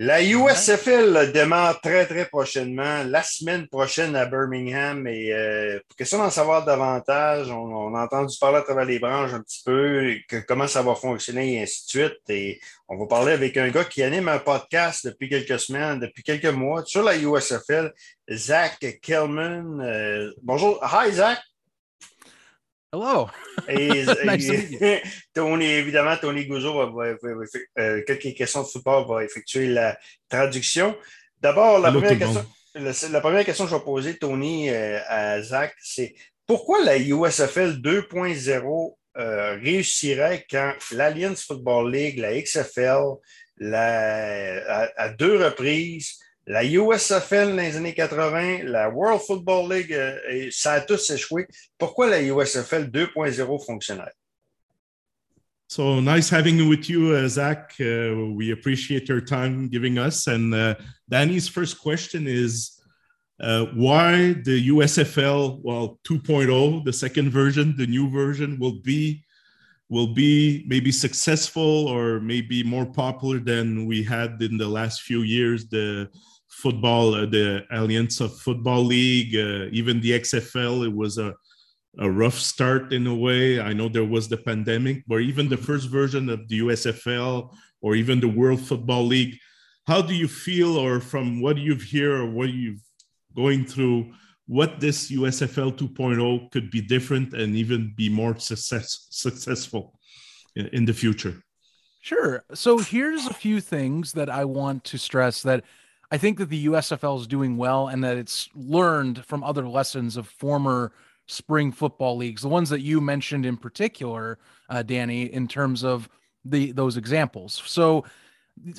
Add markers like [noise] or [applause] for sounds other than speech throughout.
La USFL démarre très, très prochainement, la semaine prochaine à Birmingham. Et euh, pour question d'en savoir davantage, on, a entendu parler à travers les branches un petit peu, comment ça va fonctionner et ainsi de suite. Et on va parler avec un gars qui anime un podcast depuis quelques semaines, depuis quelques mois, sur la USFL, Zach Kelman. Euh, bonjour. Hi, Zach. Hello. Et, [laughs] [laughs] Tony, évidemment, Tony Gouzeau va, euh, quelques questions de football va effectuer la traduction. D'abord, la, première question, la, première question que je vais poser, Tony, euh, à Zach, c'est pourquoi la USFL 2.0 euh, réussirait quand l'Alliance Football League, la XFL, à, deux reprises, la USFL dans les années 80, la World Football League, euh, ça a tous échoué. Pourquoi la USFL 2.0 fonctionnerait? So nice having you with you, uh, Zach. Uh, we appreciate your time giving us. And uh, Danny's first question is uh, why the USFL, well, 2.0, the second version, the new version, will be will be maybe successful or maybe more popular than we had in the last few years. The football, uh, the Alliance of Football League, uh, even the XFL. It was a, a rough start in a way. I know there was the pandemic, but even the first version of the USFL or even the World Football League. How do you feel, or from what you've heard or what you've going through, what this USFL 2.0 could be different and even be more success, successful in, in the future? Sure. So here's a few things that I want to stress that I think that the USFL is doing well and that it's learned from other lessons of former spring football leagues, the ones that you mentioned in particular, uh, Danny, in terms of the those examples. So,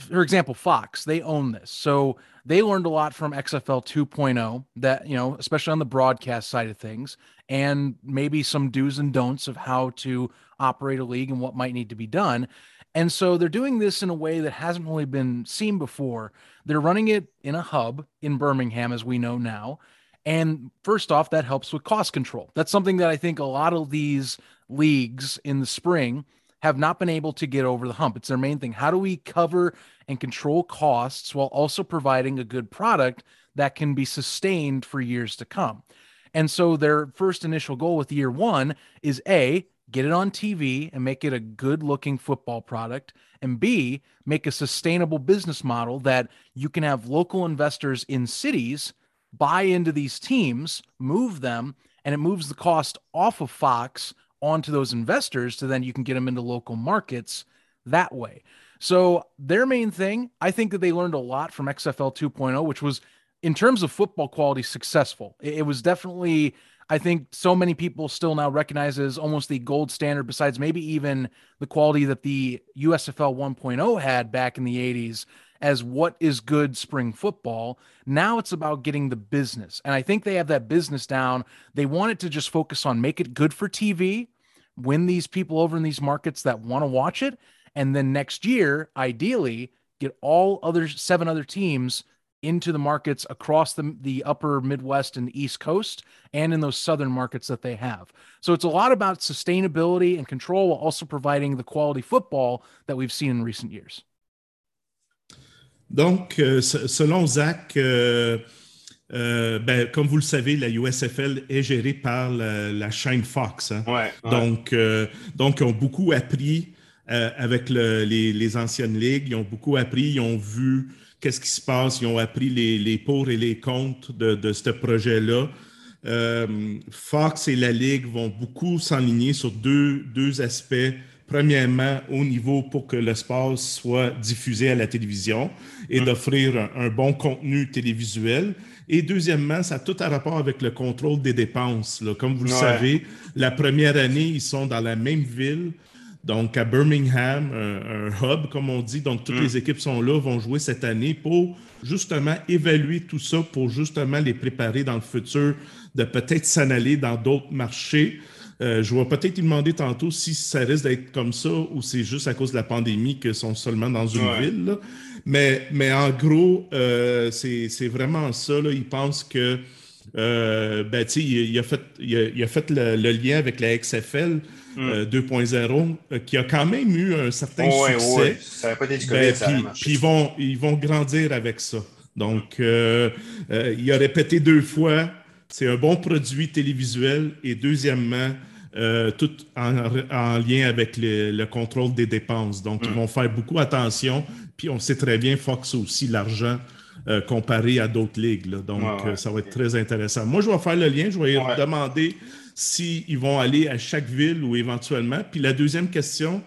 for example, Fox, they own this. So they learned a lot from XFL 2.0 that, you know, especially on the broadcast side of things, and maybe some do's and don'ts of how to operate a league and what might need to be done. And so they're doing this in a way that hasn't really been seen before. They're running it in a hub in Birmingham, as we know now. And first off, that helps with cost control. That's something that I think a lot of these leagues in the spring have not been able to get over the hump. It's their main thing. How do we cover and control costs while also providing a good product that can be sustained for years to come? And so their first initial goal with year one is A, get it on TV and make it a good looking football product. And B, make a sustainable business model that you can have local investors in cities buy into these teams, move them, and it moves the cost off of Fox onto those investors to then you can get them into local markets that way. So, their main thing, I think that they learned a lot from XFL 2.0, which was in terms of football quality successful. It was definitely I think so many people still now recognize as almost the gold standard, besides maybe even the quality that the USFL 1.0 had back in the 80s as what is good spring football. Now it's about getting the business. And I think they have that business down. They want it to just focus on make it good for TV, win these people over in these markets that want to watch it. And then next year, ideally, get all other seven other teams into the markets across the, the upper Midwest and East Coast and in those southern markets that they have. So it's a lot about sustainability and control while also providing the quality football that we've seen in recent years. Donc, euh, selon Zach, euh, euh, ben, comme vous le savez, la USFL est gérée par la, la chaîne Fox. Hein? Ouais, ouais. Donc, euh, donc, ils ont beaucoup appris euh, avec le, les, les, anciennes ligues. Ils ont beaucoup appris, ils ont vu qu'est-ce qui se passe? Ils ont appris les, les pour et les contre de, de ce projet-là. Euh, Fox et la Ligue vont beaucoup s'enligner sur deux, deux aspects. Premièrement, au niveau pour que le sport soit diffusé à la télévision et d'offrir un, un, bon contenu télévisuel. Et deuxièmement, ça a tout à rapport avec le contrôle des dépenses. Là. Comme vous le savez, la première année, ils sont dans la même ville. Donc, à Birmingham, un, un, hub, comme on dit. Donc, toutes mm. les équipes sont là, vont jouer cette année pour justement évaluer tout ça, pour justement les préparer dans le futur, de peut-être s'en aller dans d'autres marchés. Euh, je vais peut-être lui demander tantôt si ça risque d'être comme ça ou c'est juste à cause de la pandémie qu'ils sont seulement dans une ouais. ville. Là. Mais, mais en gros, euh, c'est vraiment ça. Là. Ils pensent que euh, ben, il, il, a fait, il a, il a fait le, le, lien avec la XFL. 2.0, mm. qui a quand même eu un certain succès. Ça pas été ben, puis, ils, vont, ils vont grandir avec ça. Donc, il a répété deux fois, c'est un bon produit télévisuel. Et deuxièmement, euh, tout en, lien avec le contrôle des dépenses. Donc, ils mm. vont faire beaucoup attention. Puis, on sait très bien, Fox aussi l'argent euh, comparé à d'autres ligues. Donc, euh, ça va être très intéressant. Moi, je vais faire le lien. Je vais demander s'ils vont aller à chaque ville ou éventuellement. Puis, la deuxième question,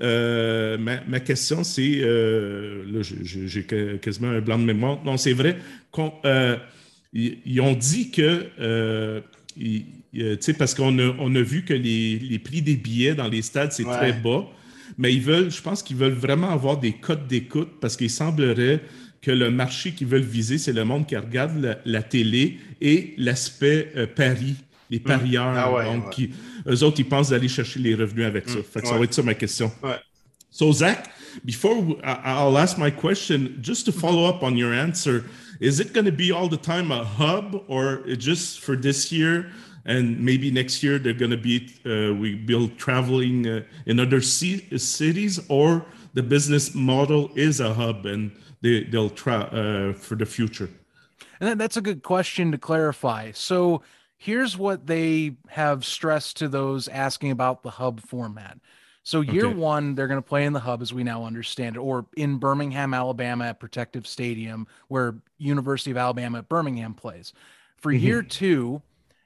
ma, question, c'est, là, j'ai quasiment un blanc de mémoire. Non, c'est vrai qu'ils ont dit que euh, parce qu'on a, on a vu que les, prix des billets dans les stades, c'est très bas. Mais ils veulent, je pense qu'ils veulent vraiment avoir des codes d'écoute parce qu'il semblerait que le marché qu'ils veulent viser, c'est le monde qui regarde la, télé et l'aspect euh, pari, les hmm. parieurs. Ah donc, eux autres, ils pensent d'aller chercher les revenus avec ça. Hmm. Ça va être ça ma question. So, Zach, before I'll ask my question, just to follow up on your answer, is it going to be all the time a hub or just for this year? and maybe next year they're going to be uh, we build traveling uh, in other cities or the business model is a hub and they, they'll try uh, for the future and that's a good question to clarify so here's what they have stressed to those asking about the hub format so year okay. one, they're going to play in the hub as we now understand it, or in Birmingham, Alabama at Protective Stadium, where University of Alabama at Birmingham plays. For mm-hmm. year two,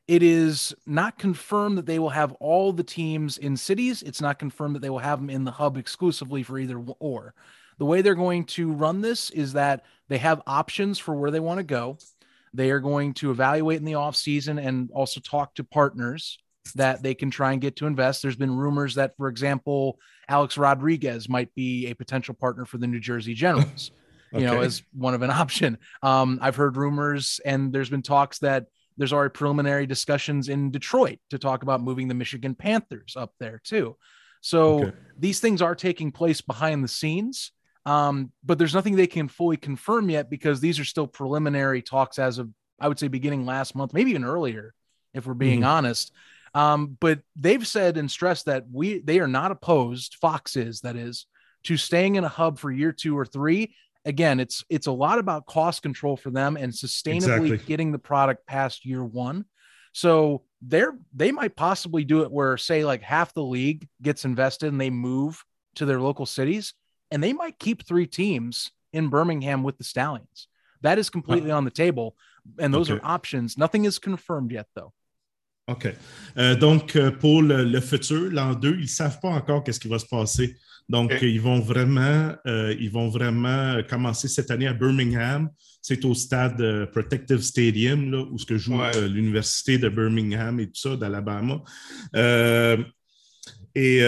it is not confirmed that they will have all the teams in cities. It's not confirmed that they will have them in the hub exclusively for either or. The way they're going to run this is that they have options for where they want to go. They are going to evaluate in the off season and also talk to partners that they can try and get to invest. There's been rumors that, for example, Alex Rodriguez might be a potential partner for the New Jersey Generals, okay. [laughs] you know, as one of an option. Um, I've heard rumors, and there's been talks that there's already preliminary discussions in Detroit to talk about moving the Michigan Panthers up there too. So okay. these things are taking place behind the scenes. Um, but there's nothing they can fully confirm yet because these are still preliminary talks as of I would say beginning last month, maybe even earlier, if we're being mm-hmm. honest. Um, but they've said and stressed that we they are not opposed, Fox is that is, to staying in a hub for year two or three again, it's it's a lot about cost control for them and sustainably exactly. getting the product past year one. So they're they might possibly do it where say like half the league gets invested and they move to their local cities and they might keep three teams in Birmingham with the Stallions. That is completely on the table and those okay. are options. Nothing is confirmed yet though. OK. Euh, donc, euh, pour le, le futur, l'an 2, ils ne savent pas encore qu'est-ce qui va se passer. Donc, ils, vont vraiment, euh, ils vont vraiment commencer cette année à Birmingham. C'est au stade euh, Protective Stadium, là, où ce que joue euh, l'Université de Birmingham et tout ça, d'Alabama. Et,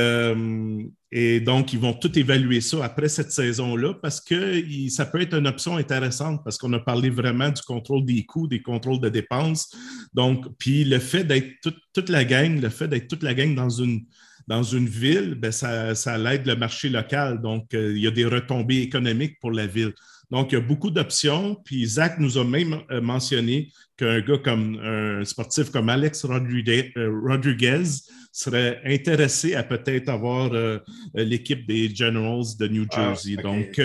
et, donc, ils vont tout évaluer ça après cette saison-là parce que ça peut être une option intéressante parce qu'on a parlé vraiment du contrôle des coûts, des contrôles de dépenses. Donc, puis le fait d'être toute la gang, le fait d'être toute la gang dans une dans une ville, ben, ça, ça l'aide le marché local. Donc, euh, il y a des retombées économiques pour la ville. Donc, il y a beaucoup d'options. Puis, Zach nous a même euh, mentionné qu'un gars comme un sportif comme Alex Rodriguez, euh, serait intéressé à peut-être avoir l'équipe des Generals de New ah, Jersey. Donc,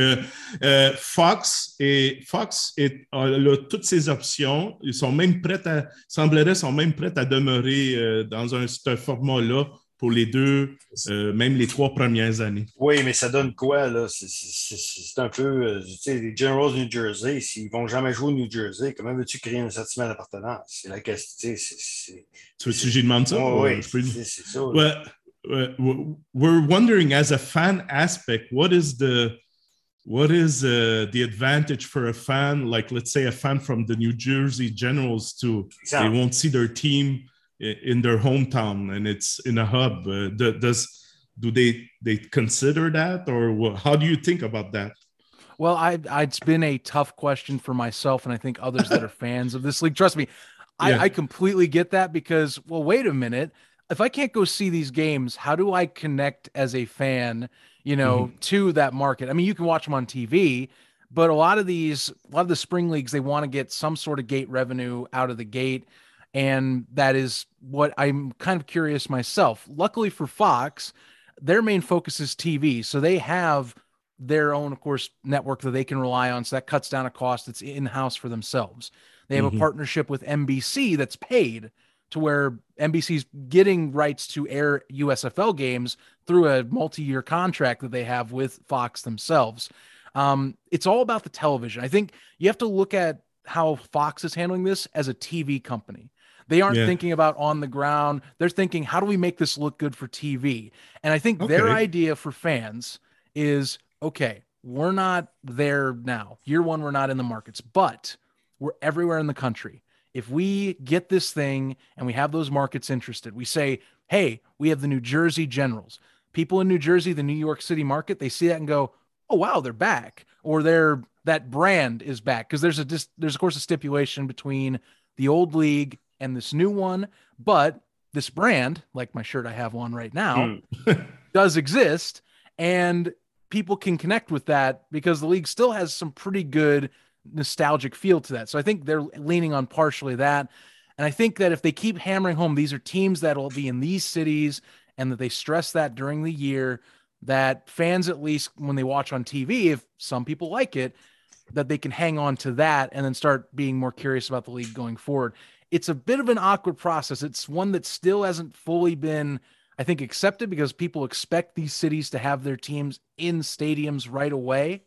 Fox et Fox a, toutes ces options. Ils sont même prêts à, semblerait, sont même prêts à demeurer dans un, format-là pour les deux, euh, même les trois premières années. Oui, mais ça donne quoi, là? C'est un peu, euh, tu sais, les Generals New Jersey, s'ils ne vont jamais jouer au New Jersey, comment veux-tu créer un sentiment d'appartenance? C'est la question, Tu veux-tu que j'y demande ça? oui, c'est ça. We're wondering, as a fan aspect, what is the what is uh, the advantage for a fan, like let's say a fan from the New Jersey Generals, to they won't see their team in their hometown and it's in a hub. Uh, does do they they consider that or how do you think about that? Well I, I it's been a tough question for myself and i think others that are [laughs] fans of this league. Trust me I, yeah. I completely get that because well wait a minute. If i can't go see these games how do i connect as a fan you know mm-hmm. to that market? I mean you can watch them on tv but a lot of these a lot of the spring leagues they want to get some sort of gate revenue out of the gate And that is what I'm kind of curious myself. Luckily for Fox, their main focus is TV. So they have their own, of course, network that they can rely on. So that cuts down a cost that's in house for themselves. They have mm-hmm. a partnership with NBC that's paid to where NBC's getting rights to air USFL games through a multi-year contract that they have with Fox themselves. Um, it's all about the television. I think you have to look at how Fox is handling this as a TV company. They aren't yeah. thinking about on the ground. They're thinking, how do we make this look good for TV? And I think okay. their idea for fans is okay, we're not there now. Year one, we're not in the markets, but we're everywhere in the country. If we get this thing and we have those markets interested, we say, hey, we have the New Jersey Generals. People in New Jersey, the New York City market, they see that and go, oh wow, they're back, or they're that brand is back because there's a dis- there's of course a stipulation between the old league and this new one, but this brand, like my shirt I have on right now, mm. [laughs] does exist, and people can connect with that because the league still has some pretty good nostalgic feel to that. So I think they're leaning on partially that. And I think that if they keep hammering home, these are teams that'll be in these cities and that they stress that during the year, that fans, at least when they watch on TV, if some people like it, that they can hang on to that and then start being more curious about the league going forward. It's a bit of an awkward process. It's one that still hasn't fully been, I think, accepted because people expect these cities to have their teams in stadiums right away.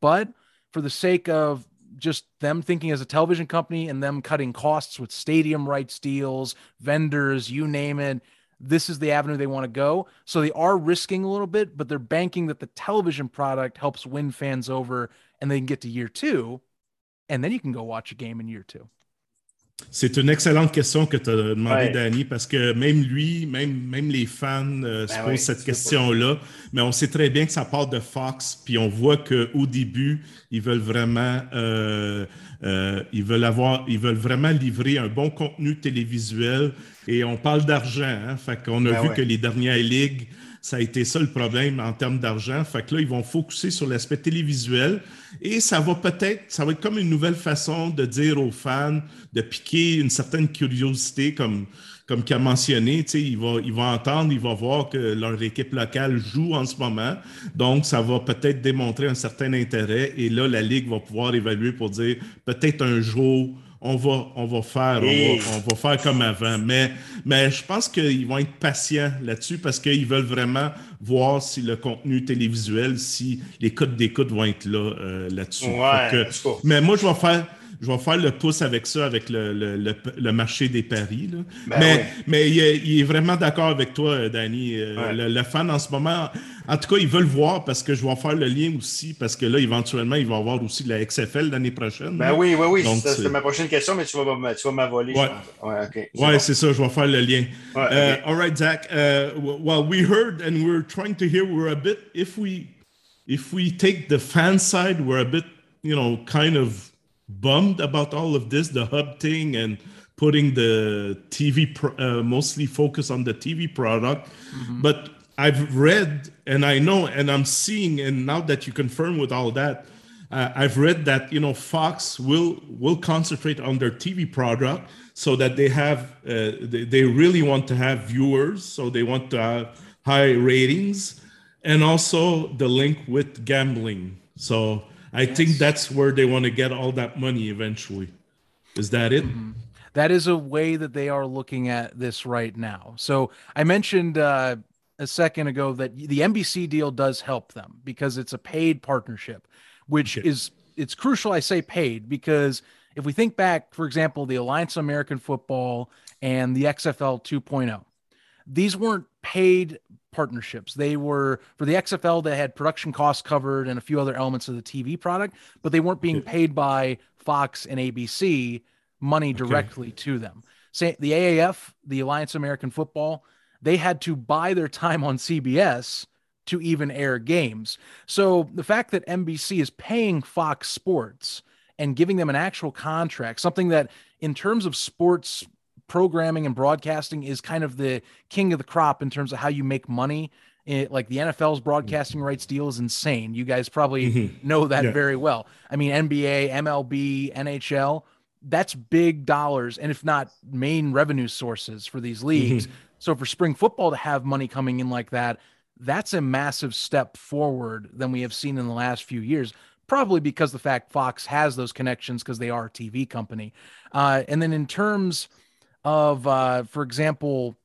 But for the sake of just them thinking as a television company and them cutting costs with stadium rights deals, vendors, you name it. This is the avenue they want to go. So they are risking a little bit, but they're banking that the television product helps win fans over and they can get to year two. And then you can go watch a game in year two. C'est une excellente question que tu as demandé, ouais. Danny, parce que même lui, même, même les fans euh, ben se posent cette question-là. Mais on sait très bien que ça part de Fox, puis on voit qu'au début, ils veulent vraiment euh, euh, ils veulent avoir, ils veulent vraiment livrer un bon contenu télévisuel. Et on parle d'argent, hein? Fait qu'on a ben vu que les dernières ligues ça a été ça le problème en termes d'argent. Fait que là, ils vont focuser sur l'aspect télévisuel et ça va peut-être, ça va être comme une nouvelle façon de dire aux fans, de piquer une certaine curiosité comme, comme qu'il a mentionné, il va, il va entendre, il va voir que leur équipe locale joue en ce moment. Donc, ça va peut-être démontrer un certain intérêt. Et là, la Ligue va pouvoir évaluer pour dire peut-être un jour, on va, on va faire, on, va, faire comme avant. Mais, mais je pense qu'ils vont être patients là-dessus parce qu'ils veulent vraiment voir si le contenu télévisuel, si les codes d'écoute vont être là euh, là-dessus. mais moi, je vais faire. Je vais faire le pouce avec ça, avec le, le, marché des paris. Ben mais, mais il, est, vraiment d'accord avec toi, Danny. Euh, le, fan en ce moment, en tout cas, ils veulent voir parce que je vais faire le lien aussi, parce que là, éventuellement, il va y avoir aussi la XFL l'année prochaine. Ben oui, oui, oui. C'est ma prochaine question, mais tu vas, tu vas m'avoler. Ouais, ouais, ouais c'est ça, je vais faire le lien. Uh, all right, Zach. Uh, well, we heard and we're trying to hear, we're a bit, if we, if we take the fan side, we're a bit, you know, kind of bummed about all of this, the hub thing and putting the TV, uh, mostly focus on the TV product. Mm-hmm. But I've read and I know and I'm seeing, and now that you confirm with all that, uh, I've read that you know Fox will will concentrate on their TV product so that they have uh, they, they really want to have viewers, so they want to have high ratings, and also the link with gambling. So I yes. think that's where they want to get all that money eventually. Is that it? Mm-hmm. That is a way that they are looking at this right now. So I mentioned uh, a second ago that the NBC deal does help them because it's a paid partnership, which okay. is it's crucial. I say paid because if we think back, for example, the Alliance of American Football and the XFL 2.0, these weren't paid partnerships. They were for the XFL, they had production costs covered and a few other elements of the TV product, but they weren't being paid by Fox and ABC money directly okay. to them. Say the AAF, the Alliance of American Football, they had to buy their time on CBS to even air games. So the fact that NBC is paying Fox Sports and giving them an actual contract, something that in terms of sports programming and broadcasting is kind of the king of the crop in terms of how you make money. It, like the NFL's broadcasting rights deal is insane. You guys probably mm-hmm. know that yeah. very well. I mean, NBA, MLB, NHL, that's big dollars, and if not main revenue sources for these leagues. Mm-hmm. [laughs] So for spring football to have money coming in like that, that's a massive step forward than we have seen in the last few years. Probably because the fact Fox has those connections because they are a TV company. Uh, and then in terms of, uh, for example,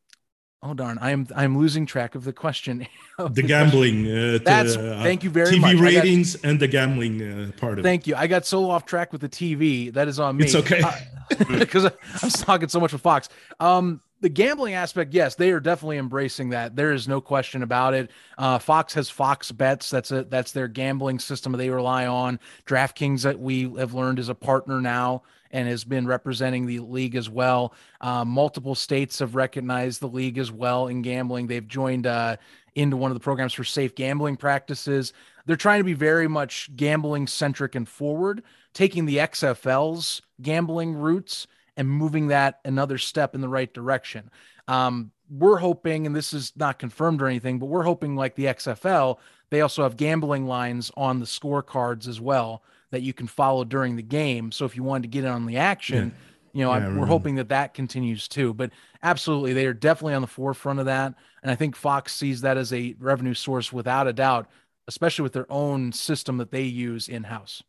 oh darn, I'm I'm losing track of the question. Of [laughs] the, the, gambling. Uh, That's uh, thank you very TV much. TV ratings got, and the gambling uh, part of thank it. Thank you. I got so off track with the TV. That is on me. It's okay [laughs] because I'm talking so much with Fox. Um, the gambling aspect, yes, they are definitely embracing that. There is no question about it. Uh, Fox has Fox Bets. That's a that's their gambling system they rely on. DraftKings that we have learned is a partner now and has been representing the league as well. Uh, multiple states have recognized the league as well in gambling. They've joined uh, into one of the programs for safe gambling practices. They're trying to be very much gambling centric and forward, taking the XFL's gambling roots and moving that another step in the right direction. Um, we're hoping, and this is not confirmed or anything, but we're hoping like the XFL, they also have gambling lines on the scorecards as well that you can follow during the game. So if you wanted to get in on the action, yeah. you know, yeah, we're hoping that that continues too. But absolutely, they are definitely on the forefront of that, and I think Fox sees that as a revenue source without a doubt, especially with their own system that they use in house.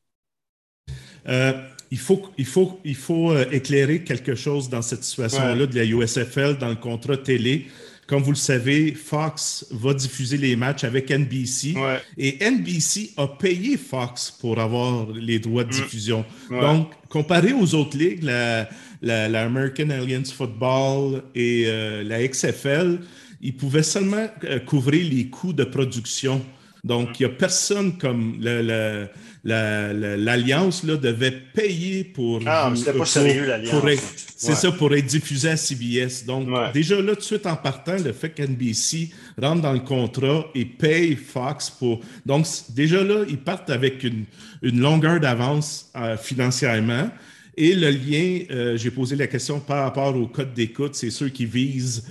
Euh, il faut, il faut, il faut euh, éclairer quelque chose dans cette situation-là de la USFL dans le contrat télé. Comme vous le savez, Fox va diffuser les matchs avec NBC et NBC a payé Fox pour avoir les droits de mm. diffusion. Donc, comparé aux autres ligues, la, la, American Alliance Football et euh, la XFL, ils pouvaient seulement euh, couvrir les coûts de production. Donc, il n'y a personne comme le l'alliance là, devait payer pour. Ah, c'était pas sérieux l'alliance. C'est ça, pour être diffusé à CBS. Donc, déjà là, tout de suite en partant, le fait qu'NBC rentre dans le contrat et paye Fox pour. Donc, déjà là, ils partent avec une, une longueur d'avance euh, financièrement. Et le lien, euh, j'ai posé la question par rapport au code d'écoute, c'est ceux qui visent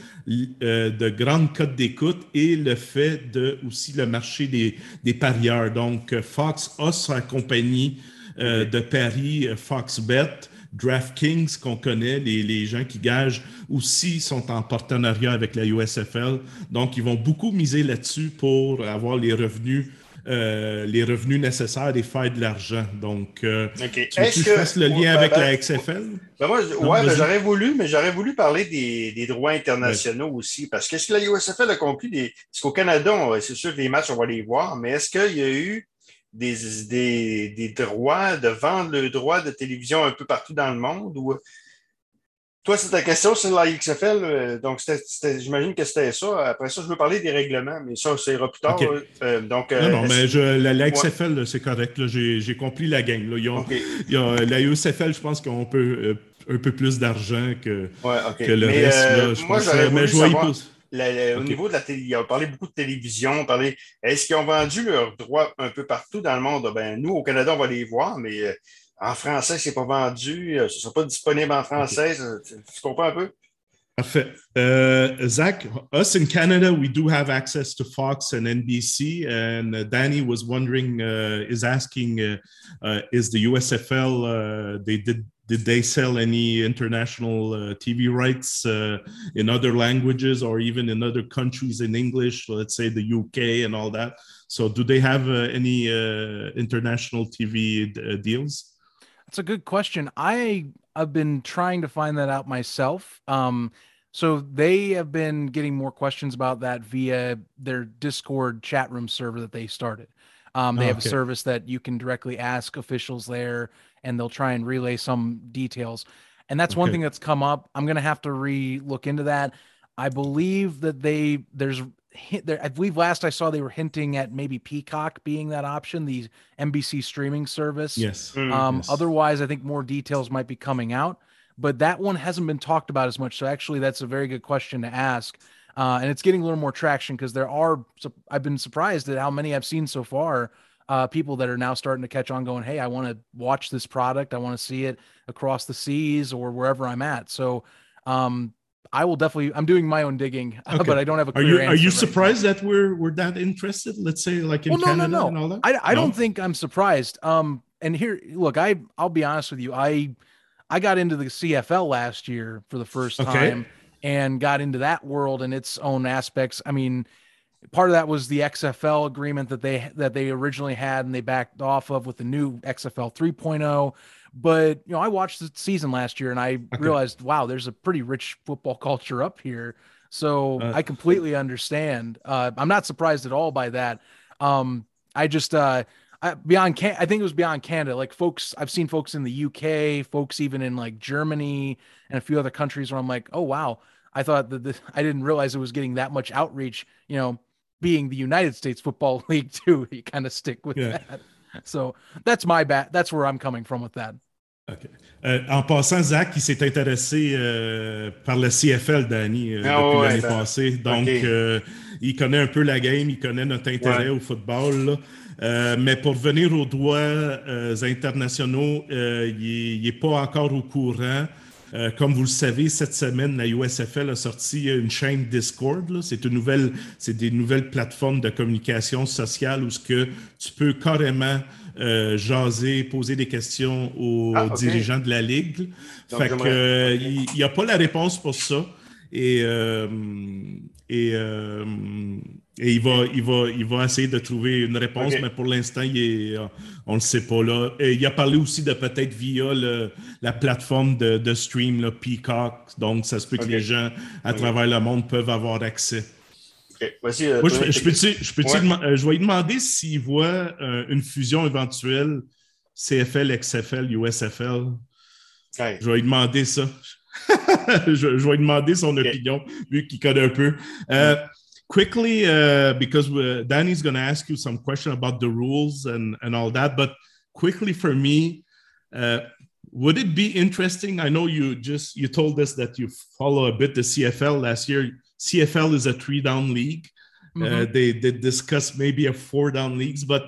euh, de grandes codes d'écoute et le fait de aussi le marché des, des parieurs. Donc, Fox a sa compagnie euh, de paris, FoxBet. DraftKings qu'on connaît, les, les, gens qui gagent aussi sont en partenariat avec la USFL. Donc, ils vont beaucoup miser là-dessus pour avoir les revenus euh, les revenus nécessaires et faire de l'argent. Donc, euh, tu que, le lien avec ben, la XFL? Ben moi, ouais, ben, j'aurais voulu, mais j'aurais voulu parler des, des droits internationaux aussi. Parce que ce que la USFL a conclu, des, parce qu'au Canada, c'est sûr que les matchs, on va les voir, mais est-ce qu'il y a eu des, des, des, droits de vendre le droit de télévision un peu partout dans le monde ou toi, c'est ta question sur la XFL. Euh, donc, j'imagine que c'était ça. Après ça, je veux parler des règlements, mais ça, c'est plus tard. Euh, donc, non, non, mais je, la, XFL, c'est correct. J'ai compris la game. Là. la USFL, je pense qu'on peut euh, un peu plus d'argent que, que, le reste. Là, je moi, j'aurais voulu savoir, au niveau de la télé, il a parlé beaucoup de télévision. Est-ce qu'ils ont vendu leurs droits un peu partout dans le monde? Ben, nous, au Canada, on va les voir, mais en français, c'est pas vendu, euh, ce ne sera pas disponible en français. Tu, tu comprends un peu? Parfait. Uh, Zach, us in Canada, we do have access to Fox and NBC. And uh, Danny was wondering, uh, is asking, uh, uh, is the USFL, uh, they did, did they sell any international TV rights in other languages or even in other countries in English, let's say the UK and all that? So do they have any international TV deals? That's a good question. I have been trying to find that out myself. Um, so they have been getting more questions about that via their Discord chat room server that they started. Um, they oh, have a service that you can directly ask officials there, and they'll try and relay some details. And that's okay. one thing that's come up. I'm gonna have to re look into that. I believe that they there's I believe last I saw they were hinting at maybe Peacock being that option, the NBC streaming service. Yes. Mm, um, yes. Otherwise, I think more details might be coming out, but that one hasn't been talked about as much. So actually, that's a very good question to ask, uh, and it's getting a little more traction because there are. I've been surprised at how many I've seen so far. Uh, people that are now starting to catch on, going, "Hey, I want to watch this product. I want to see it across the seas or wherever I'm at." So um, I will definitely. I'm doing my own digging, [laughs] okay. but I don't have a. are you Are you surprised that we're we're that interested? Let's say like in well, no, Canada no, no. and all that. I, I no? don't think I'm surprised. Um, and here, look, I I'll be honest with you. I I got into the CFL last year for the first okay. time and got into that world and its own aspects. I mean, part of that was the XFL agreement that they that they originally had and they backed off of with the new XFL 3.0. But you know, I watched the season last year and I [laughs] okay. realized, wow, there's a pretty rich football [laughs] culture up here. So uh, I completely understand. Uh, I'm not surprised at all by that. Um, I just uh, I, beyond can I think it was beyond Canada. Like folks, I've seen folks in the UK, folks even in like Germany and a few other countries where I'm like, oh wow, I thought that this, [laughs] I didn't realize it was getting that much outreach. You know, being the United States Football League too, you kind of stick with yeah. that. [laughs] So that's my bat. That's where I'm coming from with that. OK. Euh, en passant, Zach, il s'est intéressé euh, par le CFL, Danny, euh, ah, depuis ouais, l'année ben, passée. Donc, okay. euh, il connaît un peu la game, il connaît notre intérêt ouais. au football. Euh, mais pour venir aux droits euh, internationaux, il n'est pas encore au courant. Comme vous le savez, cette semaine, la USFL a sorti une chaîne Discord. C'est une nouvelle, c'est des nouvelles plateformes de communication sociale où ce que tu peux carrément euh, jaser, poser des questions aux ah, dirigeants de la Ligue. fait que, euh, il n'y a pas la réponse pour ça. Et, euh, et, et, il, va, il, va, il va essayer de trouver une réponse, mais pour l'instant, on ne le sait pas. Là. Et il a parlé aussi de peut-être via la plateforme de, de stream, Peacock. Donc, ça se peut que les gens à travers le monde peuvent avoir accès. Euh, Moi, je, peux euh, je vais lui demander s'il voit euh, une fusion éventuelle CFL, XFL, USFL. Je vais lui demander ça. [laughs] je, vais lui demander son opinion, vu qu'il connaît un peu. Quickly, uh, because Danny's going to ask you some question about the rules and, and all that, but quickly for me, uh, would it be interesting? I know you just you told us that you follow a bit the CFL last year. CFL is a three down league. Uh, mm-hmm. Uh, they they discuss maybe a four down leagues, but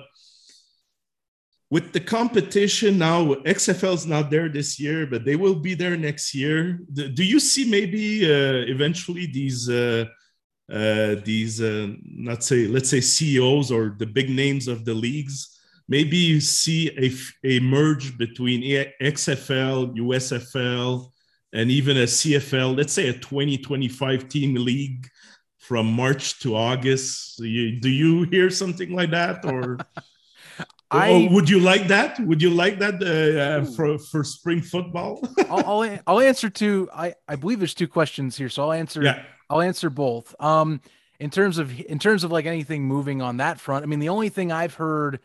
with the competition now, XFL is not there this year, but they will be there next year. Do, do you see maybe uh, eventually these uh, uh, these uh, not say let's say CEOs or the big names of the leagues? Maybe you see a, a merge between XFL, USFL, and even a CFL, let's say a 2025 team league from March to August. Do you, do you hear something like that [laughs] or? I, would you like that? Would you like that uh, uh, for for spring football? I'll, I'll, I'll answer two. I I believe there's two questions here, so I'll answer. Yeah. I'll answer both. Um, in terms of in terms of like anything moving on that front, I mean, the only thing I've heard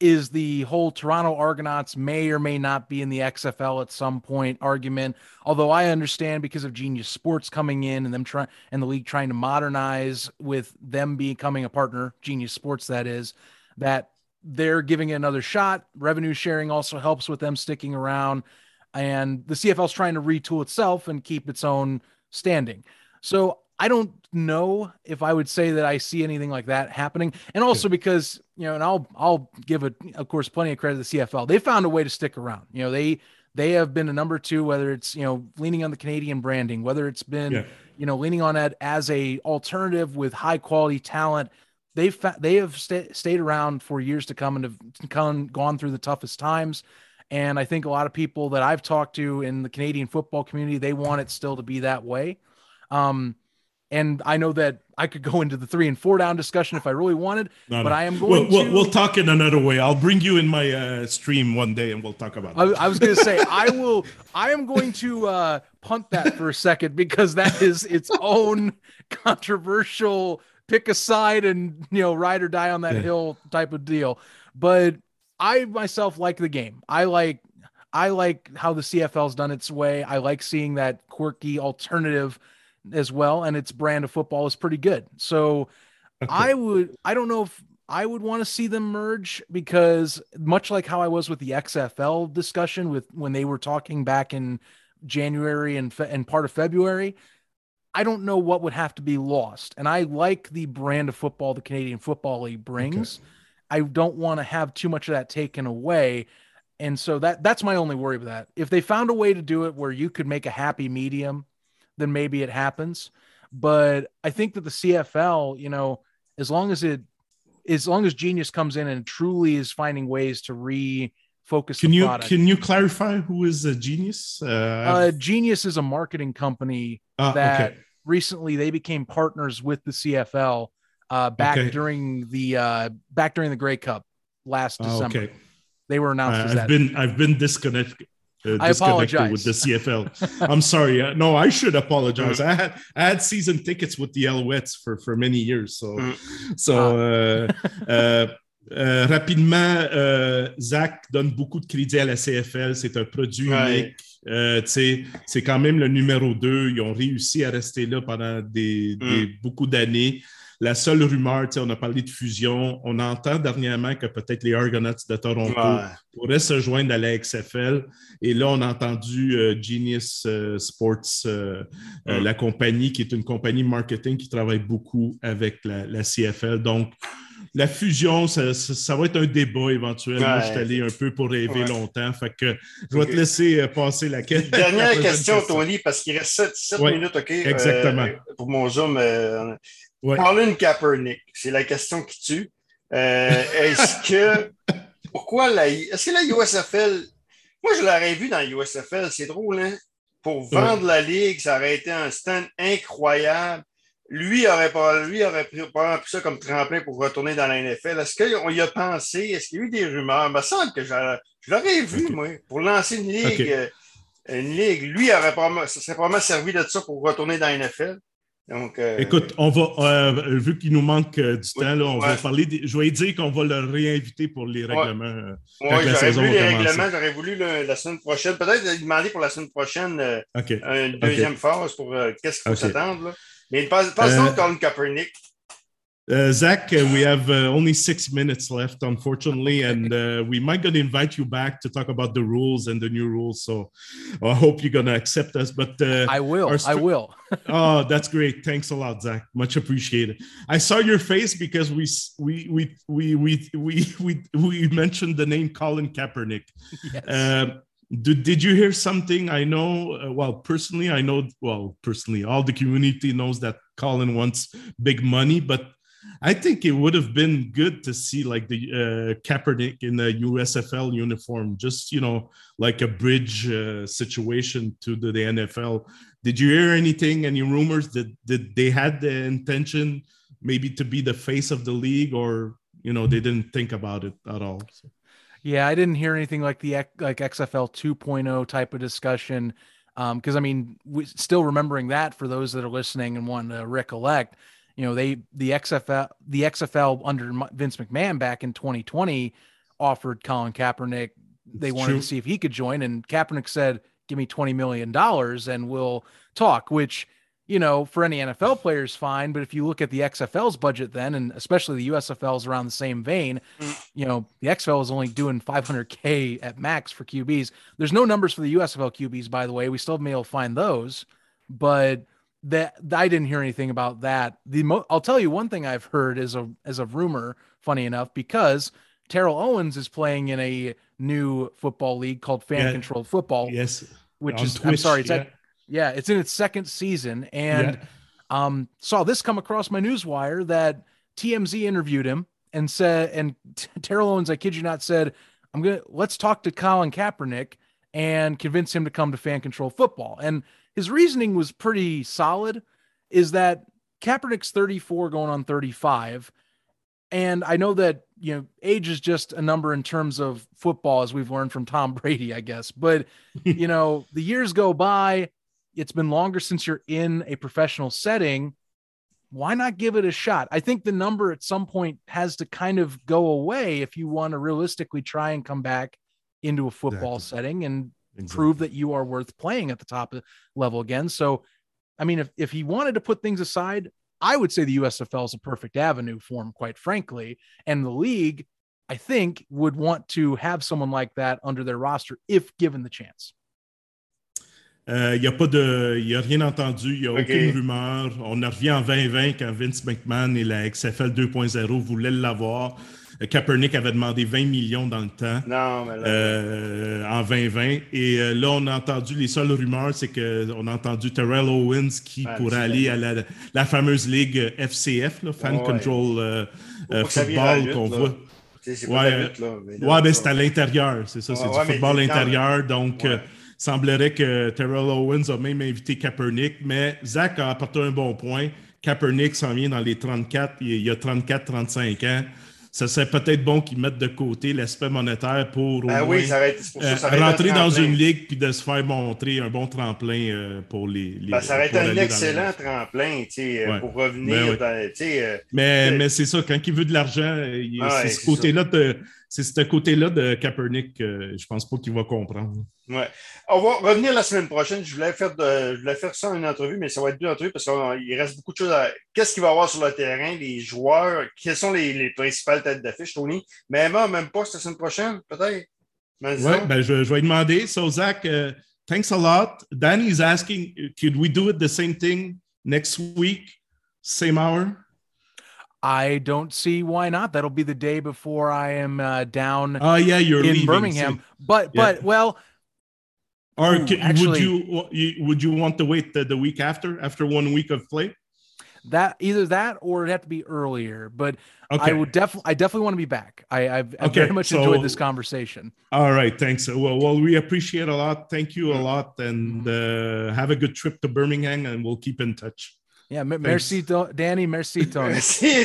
is the whole Toronto Argonauts may or may not be in the XFL at some point argument. Although I understand because of Genius Sports coming in and them trying and the league trying to modernize with them becoming a partner, Genius Sports that is, that they're giving it another shot. Revenue sharing also helps with them sticking around. And the CFL is trying to retool itself and keep its own standing. So I don't know if I would say that I see anything like that happening. And also because, you know, and I'll I'll give it of course plenty of credit to the CFL. They found a way to stick around. You know, they they have been a number two, whether it's, you know, leaning on the Canadian branding, whether it's been, yeah. you know, leaning on that as a alternative with high quality talent. They've fa- they have st- stayed around for years to come and have come, gone through the toughest times. And I think a lot of people that I've talked to in the Canadian football community, they want it still to be that way. Um, and I know that I could go into the three and four down discussion if I really wanted, no, but no. I am going we'll, to. We'll, we'll, talk in another way. I'll bring you in my uh, stream one day and we'll talk about I, I, was going to say, [laughs] I will, I am going to uh, punt that for a second because that is its own controversial pick a side and, you know, ride or die on that yeah. hill type of deal. But I myself like the game. I like, I like how the CFL's done its way. I like seeing that quirky alternative as well, and its brand of football is pretty good. So okay. I would, I don't know if I would want to see them merge because much like how I was with the XFL discussion with when they were talking back in January and, fe- and part of February, I don't know what would have to be lost. And I like the brand of football the Canadian Football League brings. Okay. I don't want to have too much of that taken away. And so that that's my only worry with that. If they found a way to do it where you could make a happy medium then maybe it happens. But I think that the CFL, you know, as long as it, as long as Genius comes in and truly is finding ways to refocus. can the you product. can you clarify who is a genius? Uh, uh, Genius is a marketing company ah, that okay. recently they became partners with the CFL uh, back Okay. during the uh, back during the Grey Cup last Ah, December. okay. They were announced Uh, as I've that. been I've been disconnected. Uh, I disconnected apologize. with the CFL. I'm sorry. Uh, no, I should apologize. [laughs] I had I had season tickets with the Alouettes for for many years. So Mm. so euh, euh, euh, rapidement, euh, Zach donne beaucoup de crédit à la CFL. C'est un produit Ouais. unique. Euh, c'est quand même le numéro 2. Ils ont réussi à rester là pendant des, Mm. des- beaucoup d'années. La seule rumeur, tu sais, on a parlé de fusion. On entend dernièrement que peut-être les Argonauts de Toronto Ouais. pourraient se joindre à la XFL. Et là, on a entendu euh, Genius euh, Sports, euh, Mm. la compagnie, qui est une compagnie marketing qui travaille beaucoup avec la, la CFL. Donc, la fusion, ça, ça- ça va être un débat éventuel. Ouais. je suis allé un peu pour rêver Ouais. longtemps. Fait que je vais te laisser passer la, que- [laughs] la Dernière question, Tony, parce qu'il reste 7, Ouais, minutes, OK? exactement. euh, pour mon Zoom. Euh, Ouais. Colin Kaepernick, c'est la question qui tue. Euh, est-ce [laughs] que. Pourquoi la. Est-ce que la USFL. Moi, je l'aurais vu dans la USFL, c'est drôle, hein? Pour vendre la ligue, ça aurait été un stand incroyable. Lui aurait, pas, lui aurait pris, pas pris ça comme tremplin pour retourner dans la NFL. Est-ce qu'on y a pensé? Est-ce qu'il y a eu des rumeurs? Il me semble que je, je l'aurais vu, moi, pour lancer une ligue. Euh, une ligue. Lui aurait probablement, ça serait probablement servi de ça pour retourner dans la NFL. Donc, euh, Écoute, on va, euh, vu qu'il nous manque euh, du Oui, temps, là, on va parler. des- je vais dire qu'on va le réinviter pour les règlements. euh, ouais, j'aurais voulu les règlements, j'aurais voulu le- la semaine prochaine, peut-être demander pour la semaine prochaine une deuxième phase pour qu'est-ce qu'il faut s'attendre. Mais Euh, donc Colin Kaepernick. Uh, Zach, uh, we have uh, only six minutes left, unfortunately, and uh, we might gonna invite you back to talk about the rules and the new rules. So I hope you're gonna accept us. But uh, I will. I will. [laughs] oh, that's great. Thanks a lot, Zach. Much appreciated. I saw your face because we we we we we we we, we mentioned the name Colin Kaepernick. Yes. Um, did, did you hear something? I know, uh, well, personally, I know, well, personally, all the community knows that Colin wants big money, but I think it would have been good to see like the uh, Kaepernick in the USFL uniform, just, you know, like a bridge uh, situation to the, the NFL. Did you hear anything, any rumors that, that they had the intention maybe to be the face of the league or, you know, they didn't think about it at all? So. Yeah, I didn't hear anything like the like XFL 2.0 type of discussion. Um, because I mean, we still remembering that for those that are listening and want to recollect, you know, they the XFL the XFL under Vince McMahon back in 2020 offered Colin Kaepernick. They It's wanted true. to see if he could join, and Kaepernick said, "Give me 20 million dollars and we'll talk." Which you know, for any NFL players, fine. But if you look at the XFL's budget, then, and especially the USFL's around the same vein, you know, the XFL is only doing 500K at max for QBs. There's no numbers for the USFL QBs, by the way. We still haven't been able to find those, but that I didn't hear anything about that. The mo- I'll tell you one thing I've heard is a as a rumor, funny enough, because Terrell Owens is playing in a new football league called Fan Yeah. Controlled Football, Yes. which on is I'm sorry, it's yeah. at yeah, it's in its second season, and um, saw this come across my newswire that TMZ interviewed him and said, and [laughs] Terrell Owens, I kid you not, said, "I'm gonna let's talk to Colin Kaepernick and convince him to come to fan control football." And his reasoning was pretty solid. Is that Kaepernick's 34 going on 35, and I know that you know age is just a number in terms of football, as we've learned from Tom [laughs] Brady, I guess. But you [laughs] know, the years go by. It's been longer since you're in a professional setting. Why not give it a shot? I think the number at some point has to kind of go away if you want to realistically try and come back into a football Exactly. setting and Exactly. prove that you are worth playing at the top level again. So, I mean, if, if he wanted to put things aside, I would say the USFL is a perfect avenue for him, quite frankly. And the league, I think, would want to have someone like that under their roster if given the chance. Euh, n'y a pas de, il y a rien entendu, il n'y a Ok. aucune rumeur. On en revient en 2020 quand Vince McMahon et la XFL 2.0 voulaient l'avoir. Kaepernick avait demandé 20 millions dans le temps. Non, mais là. euh, en 2020. Et euh, là, on a entendu, les seules rumeurs, c'est qu'on a entendu Terrell Owens qui Ouais, pourrait aller à la, la fameuse ligue FCF, là, Fan Ouais. Control euh, euh, Football, qu'on voit. C'est ouais. Mais ouais, mais c'est à l'intérieur, c'est ça, c'est du football intérieur. Donc, semblerait que Terrell Owens a même invité Kaepernick, mais Zach a apporté un bon point. Kaepernick s'en vient dans les 34, il y a 34-35 ans ça serait peut-être bon qu'ils mettent de côté l'aspect monétaire pour ben oui, ça pour ça, ça rentrer dans une ligue puis de se faire montrer un bon tremplin euh, pour les. les ben, ça aurait été un excellent tremplin pour revenir. Ben euh, mais, mais c'est ça, quand il veut de l'argent, c'est ce côté-là de c'est ce côté-là de Kaepernick que je pense pas qu'il va comprendre. Ouais. On va revenir la semaine prochaine. Je voulais faire, de, je voulais faire ça en une entrevue, mais ça va être deux entrevues parce qu'il reste beaucoup de choses à. Qu'est-ce qu'il va y avoir sur le terrain, les joueurs, quelles sont les, les principales têtes d'affiche, Tony? Mais même pas cette semaine prochaine, peut-être? Oui, ben je, je, vais demander. So, Zach, uh, thanks a lot. Danny is asking, could we do it the same thing next week, same hour? I don't see why not. That'll be the day before I am uh, down. Oh yeah, you're in leaving, Birmingham. So, but yeah. but well. Or ooh, can, actually, would you would you want to wait the, the week after after one week of play? That either that or it'd have to be earlier. But okay. I would definitely I definitely want to be back. I I've, I've okay. very much so, enjoyed this conversation. All right, thanks. Well, well, we appreciate a lot. Thank you a mm. lot, and uh, have a good trip to Birmingham, and we'll keep in touch. Yeah, merci Danny, merci Tony. merci, [laughs]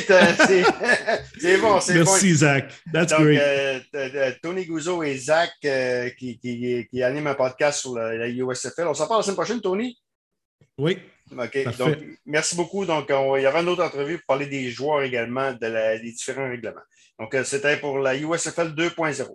c'est bon, c'est bon. Merci Zach, that's Donc, great. Euh, Tony Gouzeau et Zach euh, qui, qui, qui, animent un podcast sur la, la USFL. On s'en parle la semaine prochaine, Tony? Oui. OK. Donc, merci beaucoup. Donc, on, il y aura une autre entrevue pour parler des joueurs également, de la, des différents règlements. Donc, euh, c'était pour la USFL 2.0.